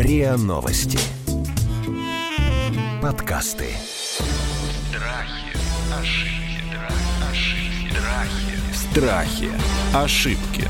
РИА Новости. Подкасты. Страхи, ошибки, страхи, Страхи. Ошибки.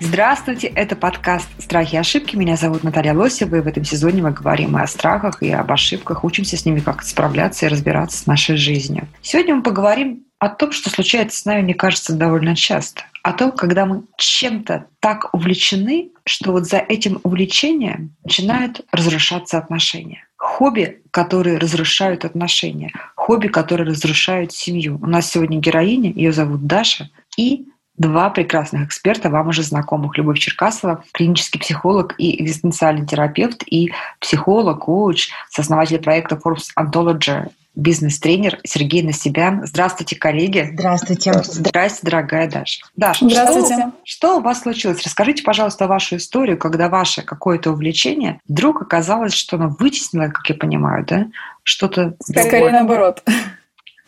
Здравствуйте, это подкаст «Страхи и ошибки». Меня зовут Наталья Лосева, и в этом сезоне мы говорим и о страхах, и об ошибках, учимся с ними как справляться и разбираться с нашей жизнью. Сегодня мы поговорим о том, что случается с нами, мне кажется, довольно часто. О том, когда мы чем-то так увлечены, что вот за этим увлечением начинают разрушаться отношения. Хобби, которые разрушают отношения. Хобби, которые разрушают семью. У нас сегодня героиня, ее зовут Даша, и два прекрасных эксперта, вам уже знакомых. Любовь Черкасова, клинический психолог и экзистенциальный терапевт, и психолог, коуч, сооснователь проекта Forbes Anthology, бизнес-тренер Сергей Насибян. Здравствуйте, коллеги. Здравствуйте. Здравствуйте, дорогая Даша. Даша, Здравствуйте. Что, что у вас случилось? Расскажите, пожалуйста, вашу историю, когда ваше какое-то увлечение вдруг оказалось, что оно вытеснило, как я понимаю, да, что-то Скорее другое. наоборот.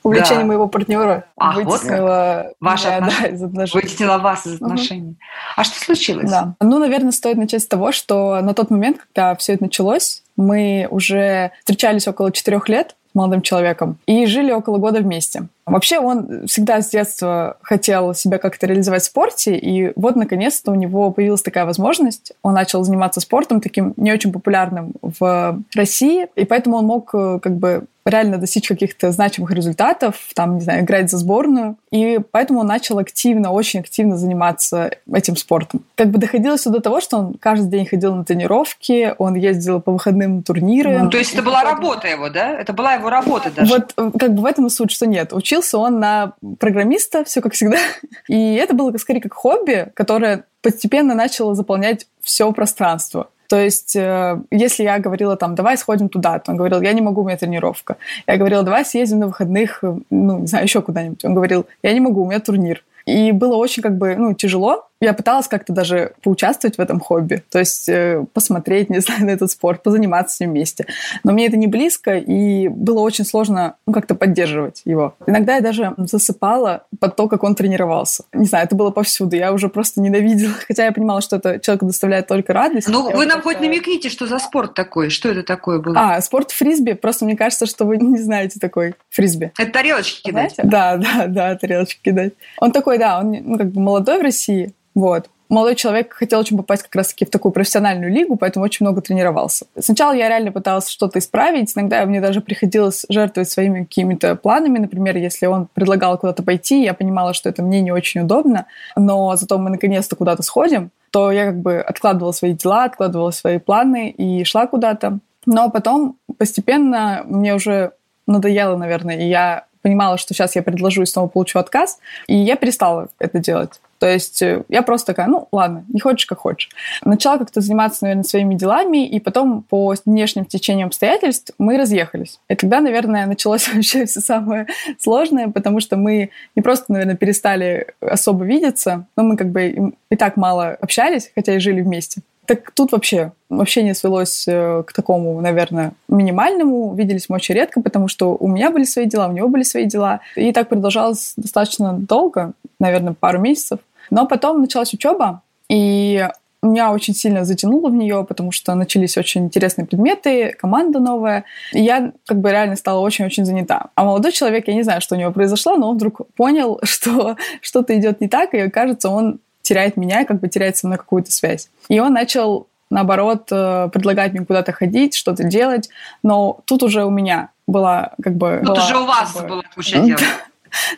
Увлечение Да. моего партнера А, вот вытеснило Ваши меня, отнош- да, из отношений. Вытеснило вас из отношений. А что случилось? Да. Ну, наверное, стоит начать с того, что на тот момент, когда все это началось, мы уже встречались около четырех лет молодым человеком и жили около года вместе. Вообще он всегда с детства хотел себя как-то реализовать в спорте, и вот наконец-то у него появилась такая возможность. Он начал заниматься спортом, таким не очень популярным в России, и поэтому он мог э, как бы реально достичь каких-то значимых результатов, там, не знаю, играть за сборную. И поэтому он начал активно, очень активно заниматься этим спортом. Как бы доходило все до того, что он каждый день ходил на тренировки, он ездил по выходным на турниры. Ну, то есть это была работа его, да? Это была его работа даже. Вот э, как бы в этом и суть, что нет. Учился он на программиста, все как всегда. И это было скорее как хобби, которое постепенно начало заполнять все пространство. То есть, э, если я говорила там, давай сходим туда, то он говорил, я не могу, у меня тренировка. Я говорила, давай съездим на выходных, э, ну, не знаю, еще куда-нибудь. Он говорил, я не могу, у меня турнир. И было очень как бы, ну, тяжело. Я пыталась как-то даже поучаствовать в этом хобби, то есть э, посмотреть, не знаю, на этот спорт, позаниматься с ним вместе. Но мне это не близко, и было очень сложно ну, как-то поддерживать его. Иногда я даже засыпала под то, как он тренировался. Не знаю, это было повсюду. Я уже просто ненавидела, хотя я понимала, что это человеку доставляет только радость. Ну, вы нам хоть намекните, что за спорт такой? Что это такое было? А, спорт фрисби. Просто мне кажется, что вы не знаете такой фрисби. Это тарелочки кидать? Знаете? Да, да, да, тарелочки кидать. Он такой, да, он ну, как бы молодой в России, вот. Молодой человек хотел очень попасть как раз-таки в такую профессиональную лигу, поэтому очень много тренировался. Сначала я реально пыталась что-то исправить, иногда мне даже приходилось жертвовать своими какими-то планами. Например, если он предлагал куда-то пойти, я понимала, что это мне не очень удобно, но зато мы наконец-то куда-то сходим, то я как бы откладывала свои дела, откладывала свои планы и шла куда-то. Но потом постепенно мне уже надоело, наверное, и я понимала, что сейчас я предложу и снова получу отказ, и я перестала это делать. То есть э, я просто такая, ну ладно, не хочешь, как хочешь. Начала как-то заниматься, наверное, своими делами, и потом по внешним течениям обстоятельств мы разъехались. И тогда, наверное, началось вообще все самое сложное, потому что мы не просто, наверное, перестали особо видеться, но мы как бы и- так мало общались, хотя и жили вместе. Так тут вообще общение свелось э, к такому, наверное, минимальному. Виделись мы очень редко, потому что у меня были свои дела, у него были свои дела. И так продолжалось достаточно долго, наверное, пару месяцев. Но потом началась учеба, и меня очень сильно затянуло в нее, потому что начались очень интересные предметы, команда новая. И я как бы реально стала очень-очень занята. А молодой человек, я не знаю, что у него произошло, но он вдруг понял, что что-то идет не так, и кажется, он теряет меня, как бы теряет со мной какую-то связь. И он начал, наоборот, э, предлагать мне куда-то ходить, что-то делать. Но тут уже у меня была как бы... Тут была, уже у вас как бы, была куча дел.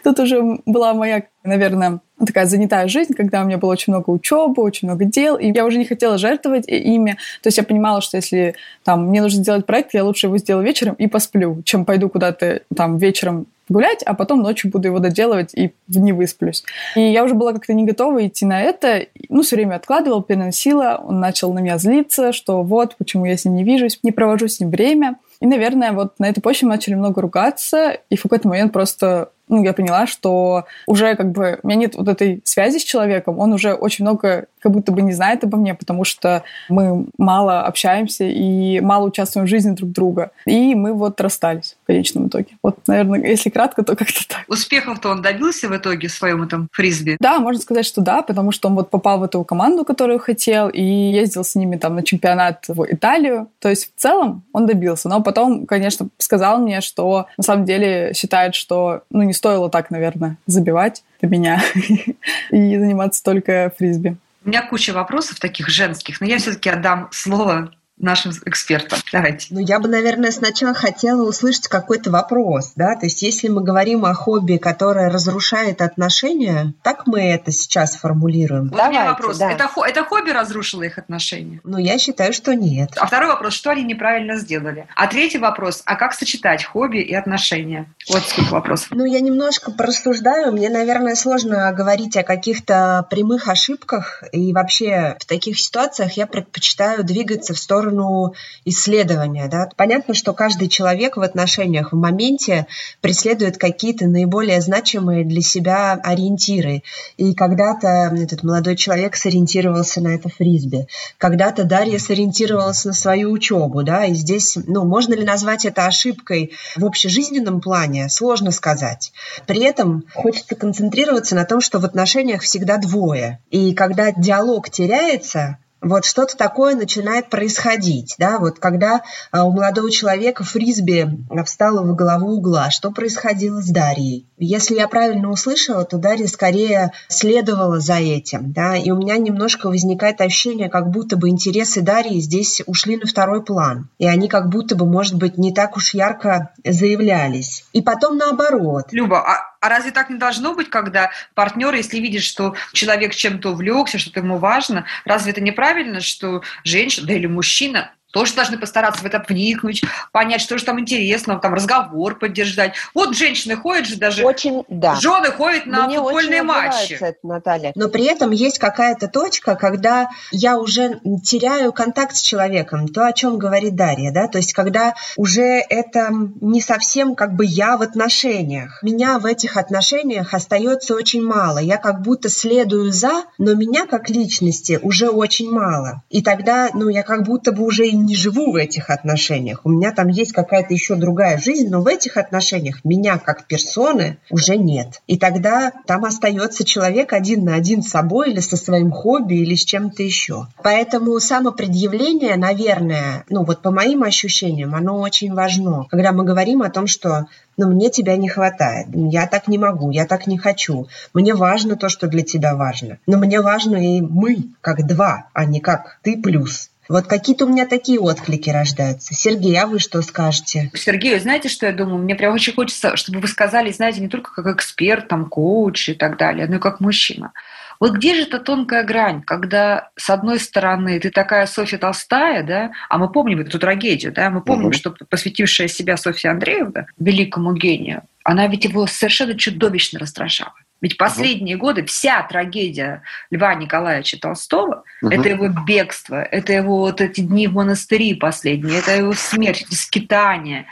Тут уже была моя, наверное, такая занятая жизнь, когда у меня было очень много учебы, очень много дел, и я уже не хотела жертвовать ими. То есть я понимала, что если там мне нужно сделать проект, я лучше его сделаю вечером и посплю, чем пойду куда-то там вечером гулять, а потом ночью буду его доделывать и не высплюсь. И я уже была как-то не готова идти на это. Ну, все время откладывала, переносила. Он начал на меня злиться, что вот, почему я с ним не вижусь, не провожу с ним время. И, наверное, вот на этой почве мы начали много ругаться, и в какой-то момент просто ну, я поняла, что уже как бы у меня нет вот этой связи с человеком, он уже очень много как будто бы не знает обо мне, потому что мы мало общаемся и мало участвуем в жизни друг друга. И мы вот расстались в конечном итоге. Вот, наверное, если кратко, то как-то так. Успехов-то он добился в итоге в своем этом фрисби? Да, можно сказать, что да, потому что он вот попал в эту команду, которую хотел, и ездил с ними там на чемпионат в Италию. То есть в целом он добился. Но потом, конечно, сказал мне, что на самом деле считает, что ну, не стоило так, наверное, забивать до меня и заниматься только фрисби. У меня куча вопросов таких женских, но я все-таки отдам слово нашим экспертам. Давайте. Ну, я бы, наверное, сначала хотела услышать какой-то вопрос, да, то есть если мы говорим о хобби, которое разрушает отношения, так мы это сейчас формулируем. Вот Давайте, у меня вопрос. Да. Это, это хобби разрушило их отношения? Ну, я считаю, что нет. А второй вопрос, что они неправильно сделали? А третий вопрос, а как сочетать хобби и отношения? Вот сколько вопросов. Ну, я немножко порассуждаю. Мне, наверное, сложно говорить о каких-то прямых ошибках. И вообще в таких ситуациях я предпочитаю двигаться в сторону сторону исследования. Да? Понятно, что каждый человек в отношениях в моменте преследует какие-то наиболее значимые для себя ориентиры. И когда-то этот молодой человек сориентировался на это фрисби, когда-то Дарья сориентировалась на свою учебу. Да? И здесь, ну, можно ли назвать это ошибкой в общежизненном плане? Сложно сказать. При этом хочется концентрироваться на том, что в отношениях всегда двое. И когда диалог теряется, вот что-то такое начинает происходить, да, вот когда а, у молодого человека фрисби встала в голову угла, что происходило с Дарьей? Если я правильно услышала, то Дарья скорее следовала за этим, да, и у меня немножко возникает ощущение, как будто бы интересы Дарьи здесь ушли на второй план, и они как будто бы, может быть, не так уж ярко заявлялись. И потом наоборот. Люба, а а разве так не должно быть, когда партнер, если видит, что человек чем-то увлекся, что-то ему важно, разве это неправильно, что женщина, да или мужчина тоже должны постараться в это вникнуть, понять, что же там интересно, там разговор поддержать. Вот женщины ходят же даже, очень, да. жены ходят на Мне футбольные матчи. Это, Наталья. Но при этом есть какая-то точка, когда я уже теряю контакт с человеком, то, о чем говорит Дарья, да, то есть когда уже это не совсем как бы я в отношениях. Меня в этих отношениях остается очень мало. Я как будто следую за, но меня как личности уже очень мало. И тогда, ну, я как будто бы уже и не живу в этих отношениях. У меня там есть какая-то еще другая жизнь, но в этих отношениях меня как персоны уже нет. И тогда там остается человек один на один с собой или со своим хобби или с чем-то еще. Поэтому самопредъявление, наверное, ну вот по моим ощущениям, оно очень важно. Когда мы говорим о том, что но мне тебя не хватает, я так не могу, я так не хочу. Мне важно то, что для тебя важно. Но мне важно и мы, как два, а не как ты плюс. Вот какие-то у меня такие отклики рождаются. Сергей, а вы что скажете? Сергей, знаете, что я думаю? Мне прям очень хочется, чтобы вы сказали, знаете, не только как эксперт, там, коуч и так далее, но и как мужчина. Вот где же эта тонкая грань, когда, с одной стороны, ты такая Софья Толстая, да, а мы помним эту трагедию, да, мы помним, угу. что посвятившая себя Софья Андреевна, великому гению, она ведь его совершенно чудовищно раздражала. Ведь последние угу. годы вся трагедия Льва Николаевича Толстого угу. это его бегство, это его вот эти дни в монастыре последние, это его смерть, эти скитания.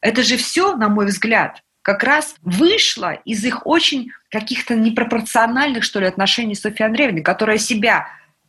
Это же все, на мой взгляд, как раз вышло из их очень каких-то непропорциональных, что ли, отношений с Софьей Андреевной, которая себя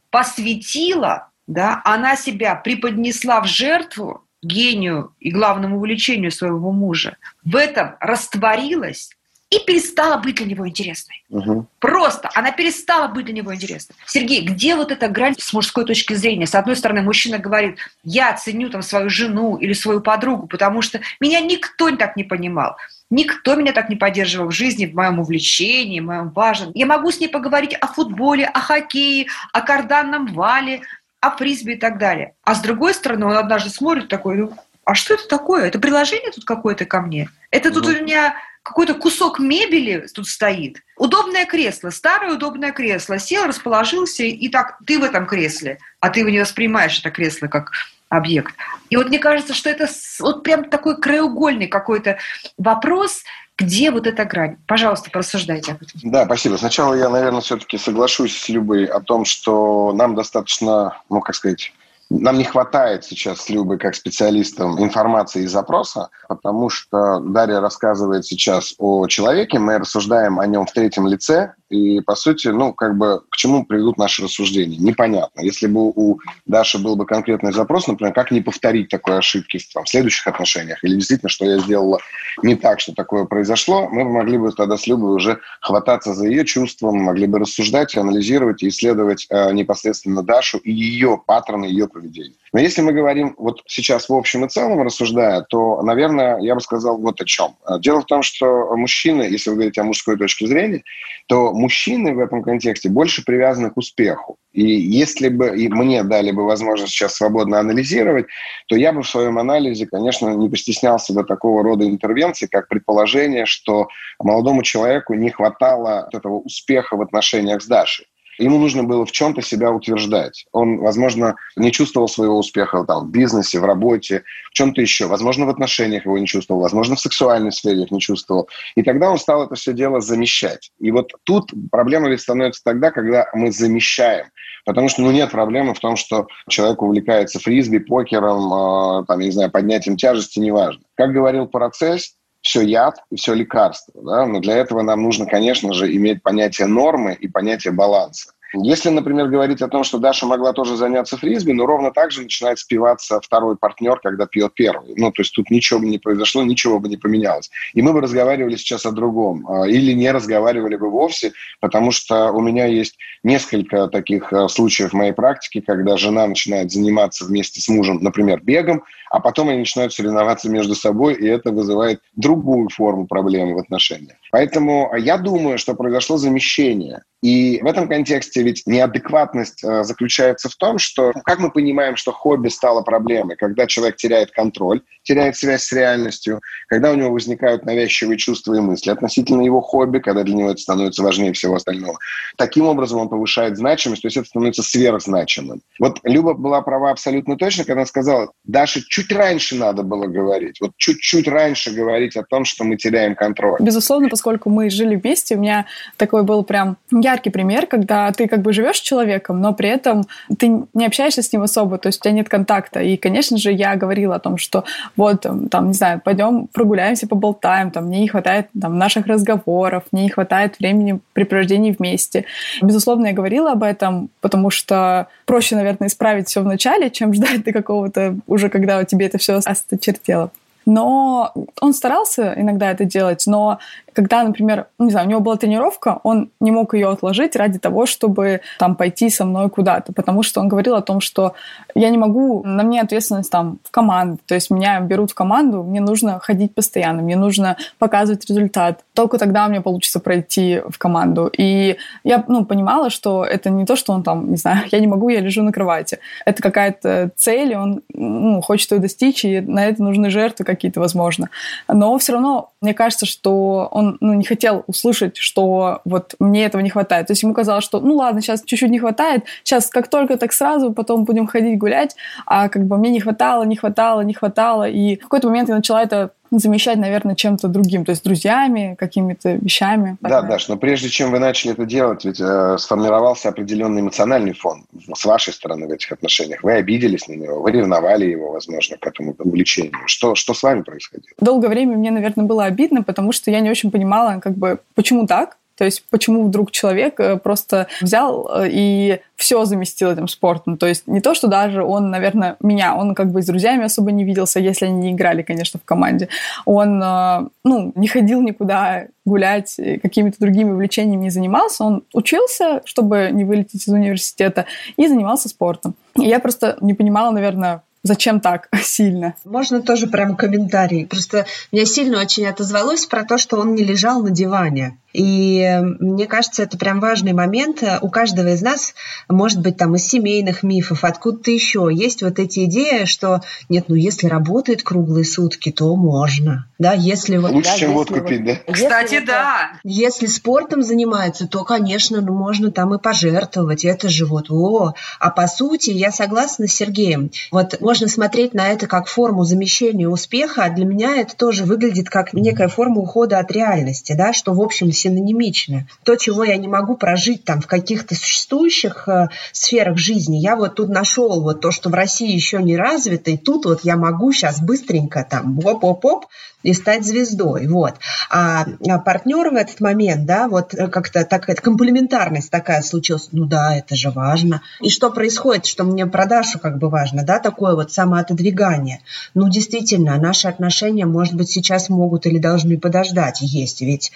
посвятила, да, она себя преподнесла в жертву гению и главному увлечению своего мужа. В этом растворилась и перестала быть для него интересной. Угу. Просто она перестала быть для него интересной. Сергей, где вот эта грань с мужской точки зрения? С одной стороны, мужчина говорит, я ценю там свою жену или свою подругу, потому что меня никто так не понимал. Никто меня так не поддерживал в жизни, в моем увлечении, в моем важном. Я могу с ней поговорить о футболе, о хоккее, о карданном вале, о фрисби и так далее. А с другой стороны, он однажды смотрит такой, ну, а что это такое? Это приложение тут какое-то ко мне? Это тут ну. у меня какой-то кусок мебели тут стоит. Удобное кресло, старое удобное кресло. Сел, расположился, и так ты в этом кресле, а ты его не воспринимаешь это кресло как объект. И вот мне кажется, что это вот прям такой краеугольный какой-то вопрос, где вот эта грань? Пожалуйста, порассуждайте об этом. Да, спасибо. Сначала я, наверное, все-таки соглашусь с Любой о том, что нам достаточно, ну, как сказать, Нам не хватает сейчас с Любой как специалистам информации и запроса, потому что Дарья рассказывает сейчас о человеке, мы рассуждаем о нем в третьем лице, и, по сути, ну, как бы, к чему приведут наши рассуждения? Непонятно. Если бы у Даши был бы конкретный запрос, например, как не повторить такой ошибки в, там, в следующих отношениях, или действительно, что я сделала не так, что такое произошло, мы могли бы тогда с Любой уже хвататься за ее чувством, могли бы рассуждать, анализировать и исследовать э, непосредственно Дашу и ее паттерны, ее поведения. Но если мы говорим вот сейчас в общем и целом рассуждая, то, наверное, я бы сказал вот о чем. Дело в том, что мужчины, если вы говорите о мужской точке зрения, то мужчины в этом контексте больше привязаны к успеху. И если бы и мне дали бы возможность сейчас свободно анализировать, то я бы в своем анализе, конечно, не постеснялся бы такого рода интервенций, как предположение, что молодому человеку не хватало этого успеха в отношениях с Дашей. Ему нужно было в чем-то себя утверждать. Он, возможно, не чувствовал своего успеха там, в бизнесе, в работе, в чем-то еще. Возможно, в отношениях его не чувствовал, возможно, в сексуальной сфере их не чувствовал. И тогда он стал это все дело замещать. И вот тут проблема ведь становится тогда, когда мы замещаем. Потому что ну, нет проблемы в том, что человек увлекается фрисби, покером, э, там, я не знаю, поднятием тяжести, неважно. Как говорил Парацельс, все яд и все лекарство. Да? Но для этого нам нужно, конечно же, иметь понятие нормы и понятие баланса. Если, например, говорить о том, что Даша могла тоже заняться фрисби, но ровно так же начинает спиваться второй партнер, когда пьет первый. Ну, то есть тут ничего бы не произошло, ничего бы не поменялось. И мы бы разговаривали сейчас о другом. А, или не разговаривали бы вовсе, потому что у меня есть несколько таких а, случаев в моей практике, когда жена начинает заниматься вместе с мужем, например, бегом, а потом они начинают соревноваться между собой, и это вызывает другую форму проблемы в отношениях. Поэтому я думаю, что произошло замещение. И в этом контексте ведь неадекватность э, заключается в том, что как мы понимаем, что хобби стало проблемой, когда человек теряет контроль, теряет связь с реальностью, когда у него возникают навязчивые чувства и мысли относительно его хобби, когда для него это становится важнее всего остального. Таким образом он повышает значимость, то есть это становится сверхзначимым. Вот Люба была права абсолютно точно, когда сказала, Даша, чуть раньше надо было говорить, вот чуть-чуть раньше говорить о том, что мы теряем контроль. Безусловно, поскольку мы жили вместе, у меня такой был прям яркий пример, когда ты как бы живешь с человеком, но при этом ты не общаешься с ним особо, то есть у тебя нет контакта. И, конечно же, я говорила о том, что вот, там, не знаю, пойдем прогуляемся, поболтаем, там, мне не хватает там, наших разговоров, мне не хватает времени при провождении вместе. Безусловно, я говорила об этом, потому что проще, наверное, исправить все в начале, чем ждать до какого-то уже, когда тебе это все осточертело. Но он старался иногда это делать, но когда, например, ну, не знаю, у него была тренировка, он не мог ее отложить ради того, чтобы там пойти со мной куда-то, потому что он говорил о том, что я не могу, на мне ответственность там в команду, то есть меня берут в команду, мне нужно ходить постоянно, мне нужно показывать результат. Только тогда мне получится пройти в команду. И я, ну, понимала, что это не то, что он там, не знаю, я не могу, я лежу на кровати. Это какая-то цель, и он ну, хочет ее достичь, и на это нужны жертвы какие-то, возможно. Но все равно мне кажется, что он ну, не хотел услышать, что вот мне этого не хватает. То есть ему казалось, что ну ладно, сейчас чуть-чуть не хватает, сейчас как только так сразу, потом будем ходить гулять, а как бы мне не хватало, не хватало, не хватало. И в какой-то момент я начала это замещать, наверное, чем-то другим, то есть друзьями, какими-то вещами. Да, Даш, но прежде чем вы начали это делать, ведь э, сформировался определенный эмоциональный фон с вашей стороны в этих отношениях. Вы обиделись на него, вы ревновали его, возможно, к этому увлечению. Что, что с вами происходило? Долгое время мне, наверное, было обидно, потому что я не очень понимала, как бы, почему так, то есть почему вдруг человек э, просто взял э, и все заместил этим спортом. То есть не то, что даже он, наверное, меня, он как бы с друзьями особо не виделся, если они не играли, конечно, в команде. Он, э, ну, не ходил никуда гулять, какими-то другими увлечениями не занимался. Он учился, чтобы не вылететь из университета, и занимался спортом. И я просто не понимала, наверное, Зачем так сильно? Можно тоже прям комментарий. Просто меня сильно очень отозвалось про то, что он не лежал на диване. И мне кажется, это прям важный момент. У каждого из нас, может быть, там из семейных мифов, откуда-то еще есть вот эти идеи, что нет, ну если работает круглые сутки, то можно. Да, если вот, Лучше, да, чем водку вот, пить, да? Кстати, если, да. Если спортом занимается, то, конечно, ну, можно там и пожертвовать. Это же вот, о. А по сути, я согласна с Сергеем. Вот можно смотреть на это как форму замещения успеха, а для меня это тоже выглядит как некая форма ухода от реальности, да, что, в общем, синонимично. То, чего я не могу прожить там в каких-то существующих э, сферах жизни, я вот тут нашел вот то, что в России еще не развито, и тут вот я могу сейчас быстренько там оп-оп-оп и стать звездой. Вот. А, а партнер в этот момент, да, вот э, как-то такая комплементарность такая случилась. Ну да, это же важно. И что происходит, что мне продажу как бы важно, да, такое вот самоотодвигание. Ну, действительно, наши отношения, может быть, сейчас могут или должны подождать. Есть ведь,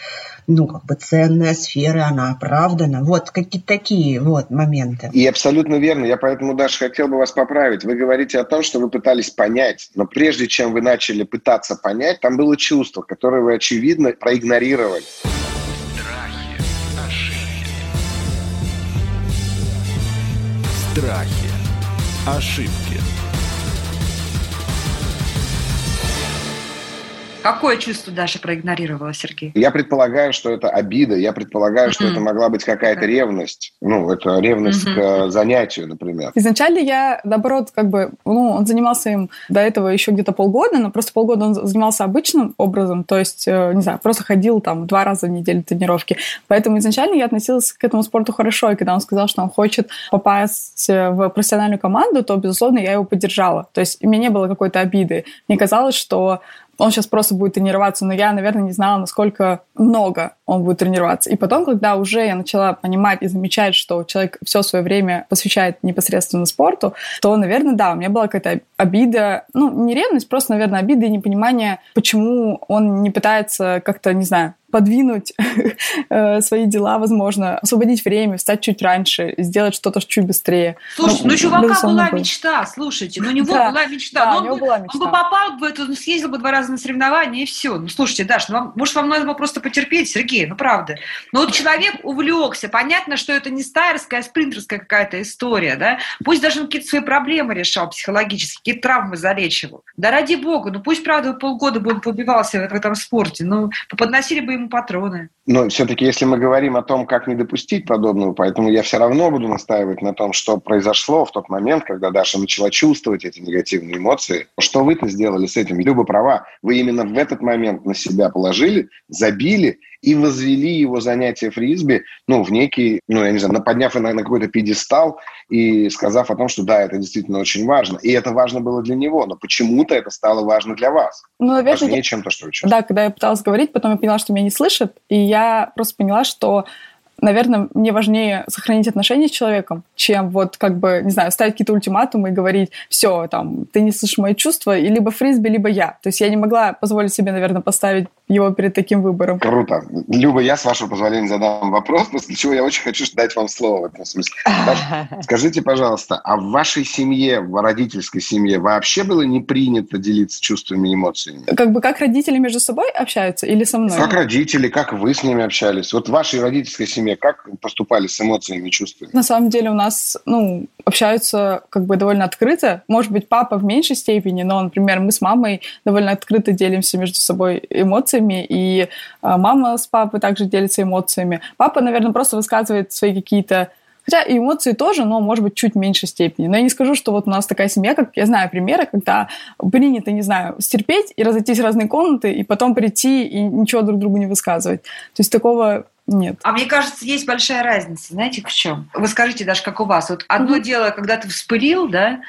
ну, как бы ценная сфера, она оправдана. Вот какие-то такие вот моменты. И абсолютно верно. Я поэтому, даже хотел бы вас поправить. Вы говорите о том, что вы пытались понять, но прежде чем вы начали пытаться понять, там было чувство, которое вы, очевидно, проигнорировали. Страхи, ошибки. Какое чувство Даша проигнорировала, Сергей? Я предполагаю, что это обида, я предполагаю, что это могла быть какая-то ревность. Ну, это ревность к э, занятию, например. Изначально я, наоборот, как бы, ну, он занимался им до этого еще где-то полгода, но просто полгода он занимался обычным образом, то есть, э, не знаю, просто ходил там два раза в неделю тренировки. Поэтому изначально я относилась к этому спорту хорошо, и когда он сказал, что он хочет попасть э, в профессиональную команду, то, безусловно, я его поддержала. То есть, у меня не было какой-то обиды. Мне казалось, что он сейчас просто будет тренироваться, но я, наверное, не знала, насколько много он будет тренироваться. И потом, когда уже я начала понимать и замечать, что человек все свое время посвящает непосредственно спорту, то, наверное, да, у меня была какая-то обида, ну, не ревность, просто, наверное, обида и непонимание, почему он не пытается как-то, не знаю, подвинуть э, свои дела, возможно, освободить время, встать чуть раньше, сделать что-то чуть быстрее. Слушайте, ну, Ну, чувака была было. мечта, слушайте, ну у него Да, была мечта. Да, Ну, у он, него бы, была он бы мечта. попал в эту, ну, съездил бы два раза на соревнования и все. Ну, слушайте, Даш, ну, вам- может, вам надо было просто потерпеть, Сергей, ну, правда. Ну, вот человек увлекся, понятно, что это не стайерская, а спринтерская какая-то история, да? Пусть даже он какие-то свои проблемы решал психологически, какие-то травмы залечивал. Да ради бога, ну, пусть, правда, полгода бы он поубивался в, в этом спорте, ну, подносили бы ему патроны. Но все-таки, если мы говорим о том, как не допустить подобного, поэтому я все равно буду настаивать на том, что произошло в тот момент, когда Даша начала чувствовать эти негативные эмоции. Что вы-то сделали с этим? Люба права. Вы именно в этот момент на себя положили, забили и возвели его занятие фрисби, ну, в некий, ну, я не знаю, подняв на, на какой-то пьедестал и сказав о том, что да, это действительно очень важно. И это важно было для него, но почему-то это стало важно для вас. Ну, наверное, Важнее, я- чем то, что вы чувствуете. Да, когда я пыталась говорить, потом я поняла, что меня не слышат, и я просто поняла, что наверное, мне важнее сохранить отношения с человеком, чем вот как бы, не знаю, ставить какие-то ультиматумы и говорить, все, там, ты не слышишь мои чувства, и либо фрисби, либо я. То есть я не могла позволить себе, наверное, поставить его перед таким выбором. Круто. Люба, я, с вашего позволения, задам вопрос, после чего я очень хочу дать вам слово в этом смысле. Скажите, пожалуйста, а в вашей семье, в родительской семье вообще было не принято делиться чувствами и эмоциями? Как бы как родители между собой общаются или со мной? Как родители, как вы с ними общались? Вот в вашей родительской семье как поступали с эмоциями и чувствами? На самом деле у нас, ну, общаются как бы довольно открыто. Может быть, папа в меньшей степени, но, например, мы с мамой довольно открыто делимся между собой эмоциями, и а, мама с папой также делятся эмоциями. Папа, наверное, просто высказывает свои какие-то Хотя и эмоции тоже, но, может быть, чуть в меньшей степени. Но я не скажу, что вот у нас такая семья, как я знаю примеры, когда принято, не знаю, стерпеть и разойтись в разные комнаты, и потом прийти и ничего друг другу не высказывать. То есть такого нет. А мне кажется, есть большая разница, знаете, в чем? Вы скажите, даже как у вас. Вот одно Мгм. дело, когда ты вспылил, да,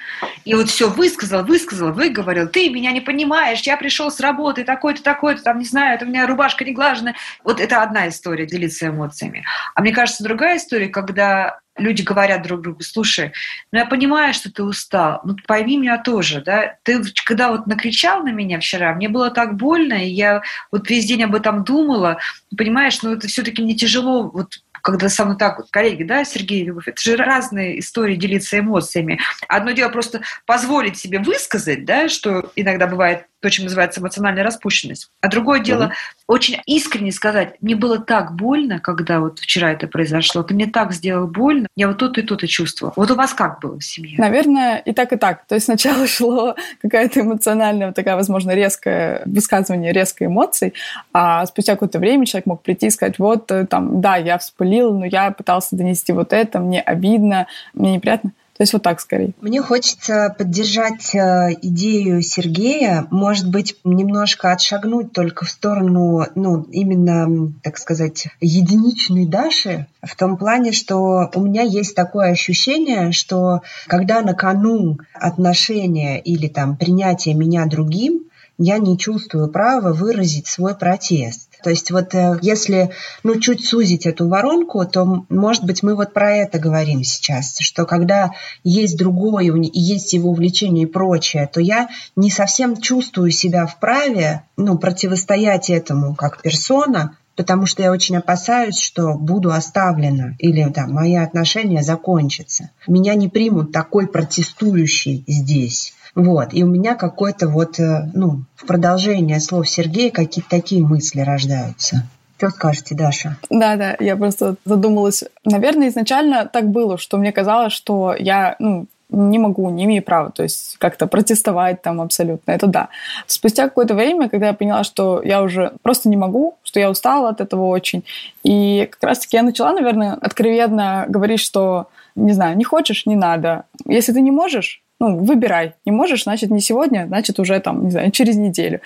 и вот все высказал, высказал, выговорил, ты меня не понимаешь, я пришел с работы, такой-то, такой-то, там, не знаю, это у меня рубашка не глажена. Вот это одна история, делиться эмоциями. А мне кажется, другая история, когда люди говорят друг другу, слушай, ну я понимаю, что ты устал, ну пойми меня тоже, да, ты когда вот накричал на меня вчера, мне было так больно, и я вот весь день об этом думала, понимаешь, ну это все-таки мне тяжело, вот когда со мной так вот, коллеги, да, Сергей Любовь, это же разные истории делиться эмоциями. Одно дело просто позволить себе высказать, да, что иногда бывает то, чем называется эмоциональная распущенность. А другое дело Мгм. очень искренне сказать, мне было так больно, когда вот вчера это произошло, ты мне так сделал больно, я вот тут и тут и чувствовала. Вот у вас как было в семье? Наверное, и так, и так. То есть сначала шло какая-то эмоциональная, вот такая, возможно, резкое высказывание резкой эмоций, а спустя какое-то время человек мог прийти и сказать, вот, э, там, да, я вспылил, но я пытался донести вот это, мне обидно, мне неприятно. То есть вот так скорее. Мне хочется поддержать э, идею Сергея, может быть, немножко отшагнуть только в сторону, ну, именно, так сказать, единичной Даши, в том плане, что у меня есть такое ощущение, что когда на кону отношения или там принятие меня другим, я не чувствую права выразить свой протест. То есть вот э, если ну, чуть сузить эту воронку, то, может быть, мы вот про это говорим сейчас, что когда есть другое, есть его увлечение и прочее, то я не совсем чувствую себя вправе ну, противостоять этому как персона, потому что я очень опасаюсь, что буду оставлена или да, мои отношения закончатся. Меня не примут такой протестующий здесь. Вот. И у меня какой-то вот, э, ну, в продолжение слов Сергея какие-то такие мысли рождаются. Что скажете, Даша? Да, да, я просто задумалась. Наверное, изначально так было, что мне казалось, что я, ну, не могу, не имею права, то есть как-то протестовать там абсолютно, это да. Спустя какое-то время, когда я поняла, что я уже просто не могу, что я устала от этого очень, и как раз-таки я начала, наверное, откровенно говорить, что, не знаю, не хочешь, не надо. Если ты не можешь, ну, выбирай. Не можешь, значит, не сегодня, значит, уже там, не знаю, через неделю.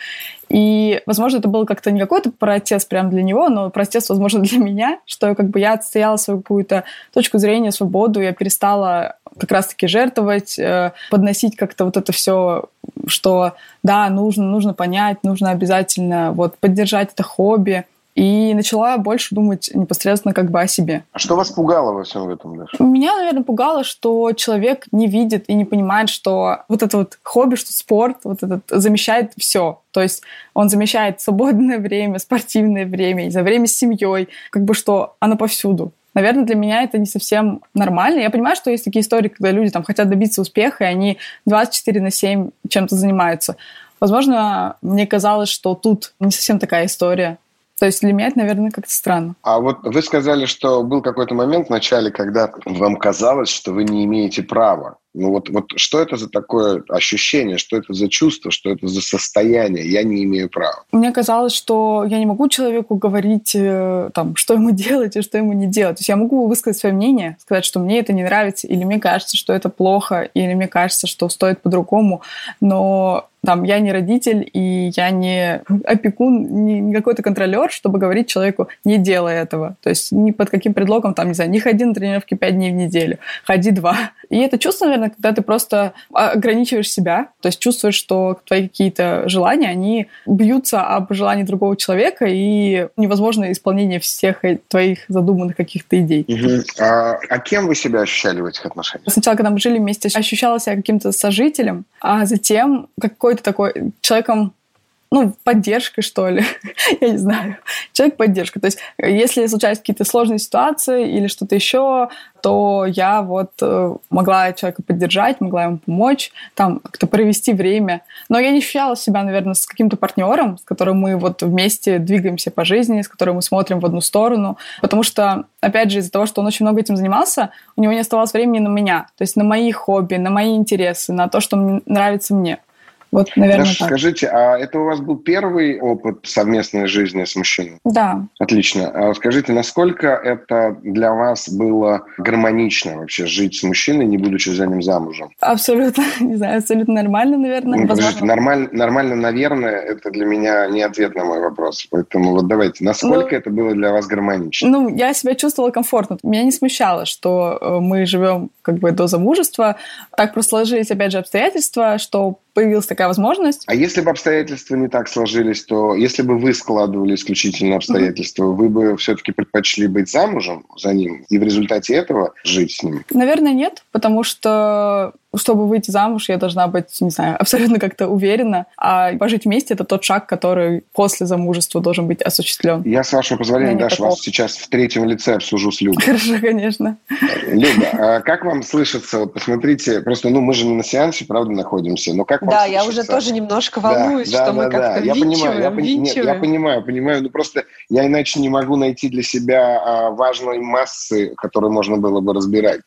И, возможно, это был как-то не какой-то протест прям для него, но протест, возможно, для меня, что как бы я отстояла свою какую-то точку зрения, свободу, я перестала как раз-таки жертвовать, э, подносить как-то вот это все, что да, нужно, нужно понять, нужно обязательно вот поддержать это хобби, и начала больше думать непосредственно как бы о себе. А что вас пугало во всем этом, Даша? Меня, наверное, пугало, что человек не видит и не понимает, что вот это вот хобби, что спорт, вот этот замещает все. То есть он замещает свободное время, спортивное время, за время с семьей, как бы что оно повсюду. Наверное, для меня это не совсем нормально. Я понимаю, что есть такие истории, когда люди там хотят добиться успеха, и они 24 на 7 чем-то занимаются. Возможно, мне казалось, что тут не совсем такая история. То есть для меня это, наверное, как-то странно. А вот вы сказали, что был какой-то момент в начале, когда вам казалось, что вы не имеете права. Ну вот, вот что это за такое ощущение, что это за чувство, что это за состояние? Я не имею права. Мне казалось, что я не могу человеку говорить, э, там, что ему делать и что ему не делать. То есть я могу высказать свое мнение, сказать, что мне это не нравится, или мне кажется, что это плохо, или мне кажется, что стоит по-другому, но там, я не родитель, и я не опекун, не, какой-то контролер, чтобы говорить человеку, не делай этого. То есть ни под каким предлогом, там, не знаю, не ходи на тренировки пять дней в неделю, ходи два. И это чувство, наверное, когда ты просто ограничиваешь себя, то есть чувствуешь, что твои какие-то желания, они бьются об желании другого человека, и невозможно исполнение всех твоих задуманных каких-то идей. Угу. А, а кем вы себя ощущали в этих отношениях? Сначала, когда мы жили вместе, ощущала себя каким-то сожителем, а затем какой какой-то такой человеком, ну, поддержкой, что ли. Я не знаю. Человек-поддержка. То есть, если случаются какие-то сложные ситуации или что-то еще, то я вот э, могла человека поддержать, могла ему помочь, там как-то провести время. Но я не ощущала себя, наверное, с каким-то партнером, с которым мы вот вместе двигаемся по жизни, с которым мы смотрим в одну сторону. Потому что, опять же, из-за того, что он очень много этим занимался, у него не оставалось времени на меня. То есть на мои хобби, на мои интересы, на то, что нравится мне. Вот, наверное, Даша, так. скажите, а это у вас был первый опыт совместной жизни с мужчиной? Да. Отлично. А скажите, насколько это для вас было гармонично вообще жить с мужчиной, не будучи за ним замужем? Абсолютно, не знаю, абсолютно нормально, наверное. Ну, подождите, нормаль, нормально, наверное, это для меня не ответ на мой вопрос. Поэтому вот давайте, насколько ну, это было для вас гармонично? Ну, я себя чувствовала комфортно. Меня не смущало, что э, мы живем как бы до замужества. Так просто сложились, опять же, обстоятельства, что появилась такая возможность. А если бы обстоятельства не так сложились, то если бы вы складывали исключительно обстоятельства, mm-hmm. вы бы все-таки предпочли быть замужем за ним и в результате этого жить с ним? Наверное, нет, потому что чтобы выйти замуж, я должна быть, не знаю, абсолютно как-то уверена. А пожить вместе — это тот шаг, который после замужества должен быть осуществлен. Я, с вашего позволения, Даша, вас сейчас в третьем лице обсужу с Любой. Хорошо, конечно. Люба, а как вам слышится? Вот посмотрите, просто, ну, мы же не на сеансе, правда, находимся, но как вам Да, я уже тоже немножко волнуюсь, да, что да, мы да, как-то да. Я понимаю, я, нет, я понимаю, понимаю, но просто я иначе не могу найти для себя а, важной массы, которую можно было бы разбирать.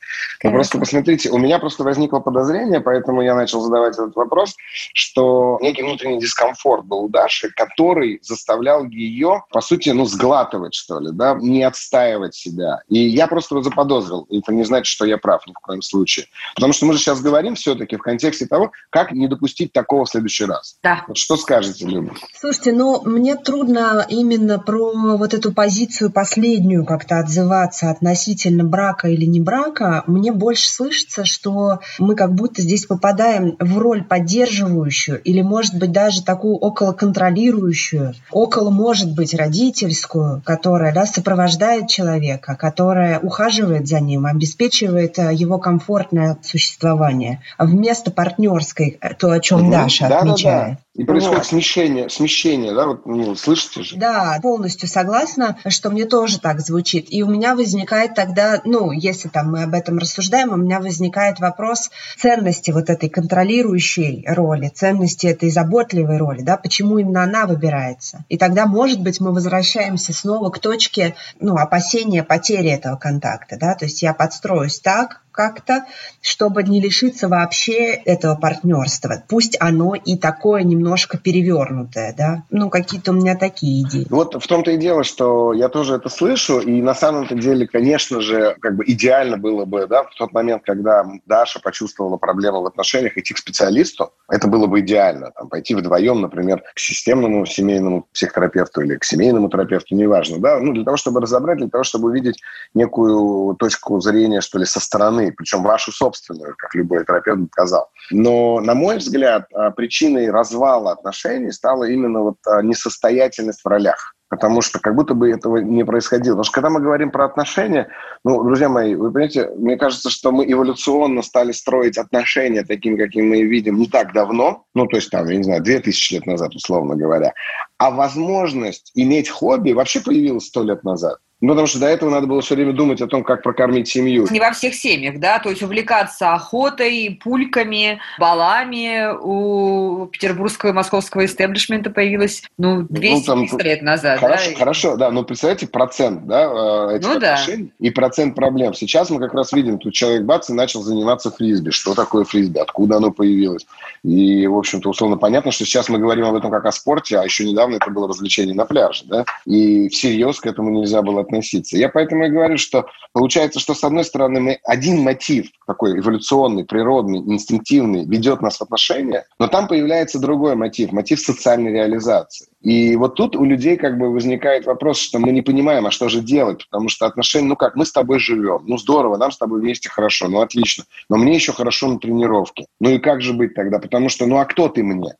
Но просто посмотрите, у меня просто возникло подозрение, поэтому я начал задавать этот вопрос, что некий внутренний дискомфорт был у Даши, который заставлял ее, по сути, ну, сглатывать, что ли, да, не отстаивать себя. И я просто заподозрил. Это не значит, что я прав ни в коем случае. Потому что мы же сейчас говорим все-таки в контексте того, как не допустить такого в следующий раз. Да. Вот что скажете, Люба? Слушайте, ну, мне трудно именно про вот эту позицию последнюю как-то отзываться относительно брака или не брака. Мне больше слышится, что мы как будто здесь попадаем в роль поддерживающую или, может быть, даже такую около контролирующую, около, может быть, родительскую, которая да, сопровождает человека, которая ухаживает за ним, обеспечивает э, его комфортное существование. Вместо партнерской, э, то, о чем. Даша отмечает. И происходит Вот. смещение, смещение, да, вот, ну, слышите же? Да, полностью согласна, что мне тоже так звучит. И у меня возникает тогда, ну, если там мы об этом рассуждаем, у меня возникает вопрос ценности вот этой контролирующей роли, ценности этой заботливой роли, да, почему именно она выбирается. И тогда, может быть, мы возвращаемся снова к точке, ну, опасения потери этого контакта, да, то есть я подстроюсь так, как-то, чтобы не лишиться вообще этого партнерства. Пусть оно и такое немножко перевернутое, да. Ну, какие-то у меня такие идеи. Вот в том-то и дело, что я тоже это слышу, и на самом-то деле, конечно же, как бы идеально было бы, да, в тот момент, когда Даша почувствовала проблему в отношениях, идти к специалисту, это было бы идеально. Там, пойти вдвоем, например, к системному семейному психотерапевту или к семейному терапевту, неважно, да, ну, для того, чтобы разобрать, для того, чтобы увидеть некую точку зрения, что ли, со стороны, причем вашу собственную, как любой терапевт сказал. Но, на мой взгляд, а, причиной развала отношений стала именно вот а, несостоятельность в ролях. Потому что как будто бы этого не происходило. Потому что когда мы говорим про отношения, ну, друзья мои, вы понимаете, мне кажется, что мы эволюционно стали строить отношения такими, какими мы видим, не так давно, ну, то есть там, я не знаю, 2000 лет назад, условно говоря. А возможность иметь хобби вообще появилась сто лет назад. Ну, потому что до этого надо было все время думать о том, как прокормить семью. Не во всех семьях, да, то есть увлекаться охотой, пульками, балами у петербургского и московского истеблишмента появилось, ну, 200 там, лет назад, Хорошо, да. хорошо, да, но представляете процент, да, э, этих Ну да. отношений и процент проблем. Сейчас мы как раз видим, тут человек бац и начал заниматься фрисби. Что такое фрисби? Откуда оно появилось? И, в общем-то, условно понятно, что сейчас мы говорим об этом как о спорте, а еще недавно это было развлечение на пляже, да, и всерьез к этому нельзя было относиться. Я поэтому и говорю, что получается, что с одной стороны мы один мотив такой эволюционный, природный, инстинктивный ведет нас в отношения, но там появляется другой мотив, мотив социальной реализации. И вот тут у людей как бы возникает вопрос, что мы не понимаем, а что же делать, потому что отношения, ну как, мы с тобой живем, ну здорово, нам с тобой вместе хорошо, ну отлично, но мне еще хорошо на тренировке. Ну и как же быть тогда? Потому что, ну а кто ты мне?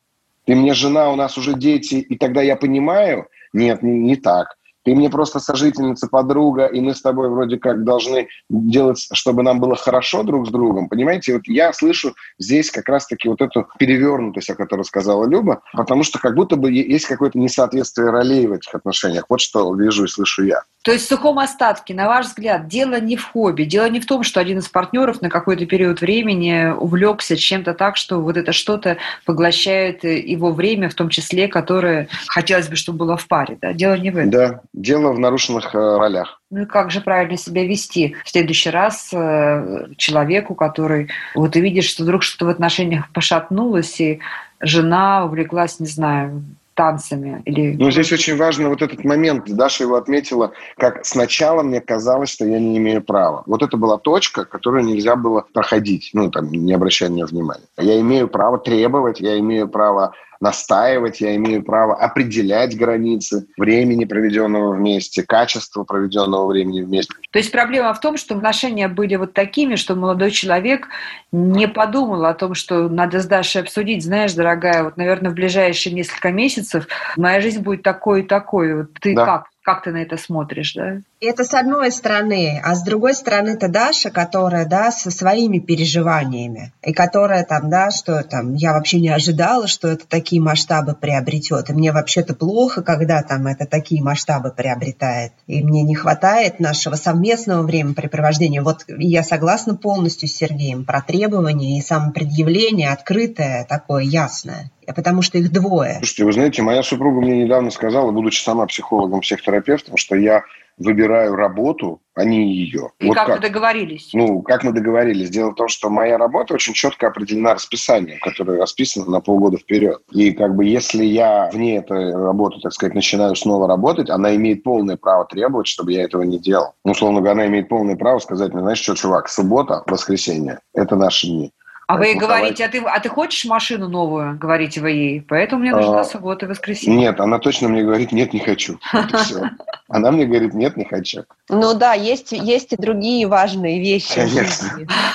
Ты мне жена, у нас уже дети, и тогда я понимаю, нет, не, не так. Ты мне просто сожительница, подруга, и мы с тобой вроде как должны делать, чтобы нам было хорошо друг с другом. Понимаете, вот я слышу здесь как раз-таки вот эту перевернутость, о которой сказала Люба, потому что как будто бы есть какое-то несоответствие ролей в этих отношениях. Вот что вижу и слышу я. То есть в сухом остатке, на ваш взгляд, дело не в хобби, дело не в том, что один из партнеров на какой-то период времени увлекся чем-то так, что вот это что-то поглощает его время, в том числе, которое хотелось бы, чтобы было в паре. Да? Дело не в этом. Да, дело в нарушенных э, ролях. Ну и как же правильно себя вести в следующий раз э, человеку, который вот ты видишь, что вдруг что-то в отношениях пошатнулось, и жена увлеклась, не знаю, танцами или... Ну, здесь очень важно вот этот момент. Даша его отметила, как сначала мне казалось, что я не имею права. Вот это была точка, которую нельзя было проходить, ну, там, не обращая на нее внимания. Я имею право требовать, я имею право настаивать, я имею право определять границы времени, проведенного вместе, качество проведенного времени вместе. То есть проблема в том, что отношения были вот такими, что молодой человек не подумал о том, что надо с Дашей обсудить, знаешь, дорогая, вот, наверное, в ближайшие несколько месяцев моя жизнь будет такой и такой. Вот ты Да. как? Как ты на это смотришь, да? Это с одной стороны, а с другой стороны это Даша, которая, да, со своими переживаниями, и которая там, да, что там, я вообще не ожидала, что это такие масштабы приобретет, и мне вообще-то плохо, когда там это такие масштабы приобретает, и мне не хватает нашего совместного времяпрепровождения. Вот я согласна полностью с Сергеем про требования и самопредъявление открытое, такое ясное, потому что их двое. Слушайте, вы знаете, моя супруга мне недавно сказала, будучи сама психологом, психотерапевтом, что я выбираю работу, а не ее. И вот как, как вы договорились? Ну, как мы договорились? Дело в том, что моя работа очень четко определена расписанием, которое расписано на полгода вперед. И как бы если я вне этой работы, так сказать, начинаю снова работать, она имеет полное право требовать, чтобы я этого не делал. Ну, условно говоря, она имеет полное право сказать мне, знаешь что, чувак, суббота, воскресенье – это наши дни. А вы ей говорите, а ты, а ты хочешь машину новую, говорите вы ей, поэтому мне нужна а, суббота и воскресенье. Нет, она точно мне говорит, нет, не хочу. Она мне говорит, нет, не хочу. Ну да, есть, есть и другие важные вещи. Конечно.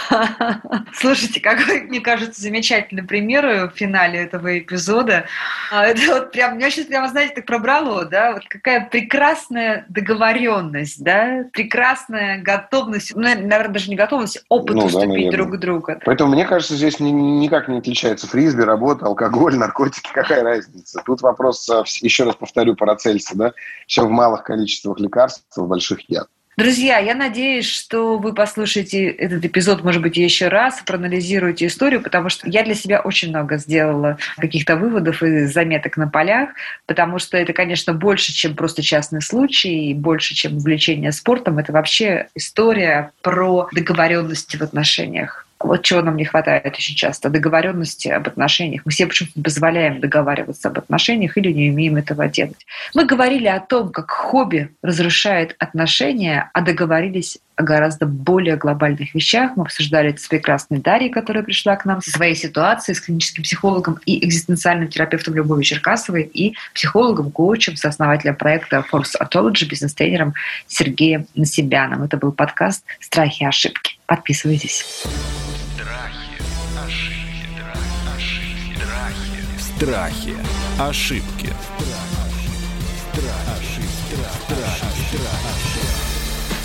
Слушайте, какой, мне кажется, замечательный пример в финале этого эпизода. А, это вот прям, меня сейчас прямо, знаете, так пробрало, да, вот какая прекрасная договоренность, да, прекрасная готовность, ну, наверное, даже не готовность, опыт ну, уступить да, друг друга. Поэтому мне кажется, кажется, здесь ни, никак не отличается фрисби, работа, алкоголь, наркотики. Какая разница? Тут вопрос, э, еще раз повторю, Парацельса, да? Все в малых количествах лекарств, в больших яд. Друзья, я надеюсь, что вы послушаете этот эпизод, может быть, еще раз, проанализируете историю, потому что я для себя очень много сделала каких-то выводов и заметок на полях, потому что это, конечно, больше, чем просто частный случай, и больше, чем увлечение спортом. Это вообще история про договоренности в отношениях. Вот чего нам не хватает очень часто, договоренности об отношениях. Мы себе почему-то позволяем договариваться об отношениях или не умеем этого делать. Мы говорили о том, как хобби разрушает отношения, а договорились о гораздо более глобальных вещах. Мы обсуждали это с прекрасной Дарьей, которая пришла к нам со своей ситуацией, с клиническим психологом и экзистенциальным терапевтом Любовью Черкасовой и психологом, коучем, сооснователем проекта Force Autology, бизнес-тренером Сергеем Насибяном. Это был подкаст «Страхи и ошибки». Подписывайтесь. Страхи, ошибки.